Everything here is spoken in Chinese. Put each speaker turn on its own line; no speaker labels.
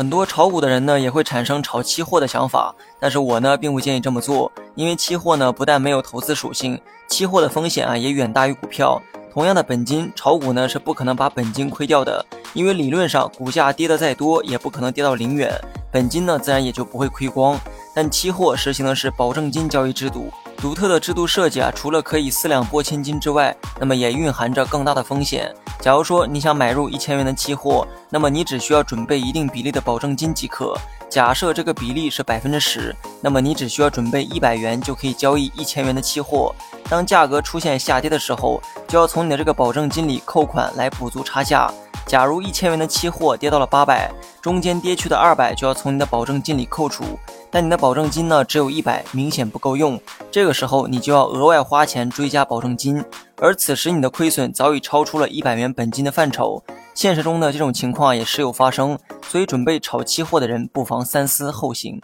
很多炒股的人呢也会产生炒期货的想法，但是我呢并不建议这么做，因为期货呢不但没有投资属性，期货的风险啊也远大于股票。同样的本金，炒股呢是不可能把本金亏掉的，因为理论上股价跌得再多，也不可能跌到零元，本金呢自然也就不会亏光。但期货实行的是保证金交易制度。独特的制度设计啊，除了可以四两拨千斤之外，那么也蕴含着更大的风险。假如说你想买入一千元的期货，那么你只需要准备一定比例的保证金即可。假设这个比例是百分之十，那么你只需要准备一百元就可以交易一千元的期货。当价格出现下跌的时候，就要从你的这个保证金里扣款来补足差价。假如一千元的期货跌到了八百，中间跌去的二百就要从你的保证金里扣除。但你的保证金呢，只有一百，明显不够用。这个时候，你就要额外花钱追加保证金，而此时你的亏损早已超出了一百元本金的范畴。现实中呢，这种情况也时有发生，所以准备炒期货的人不妨三思后行。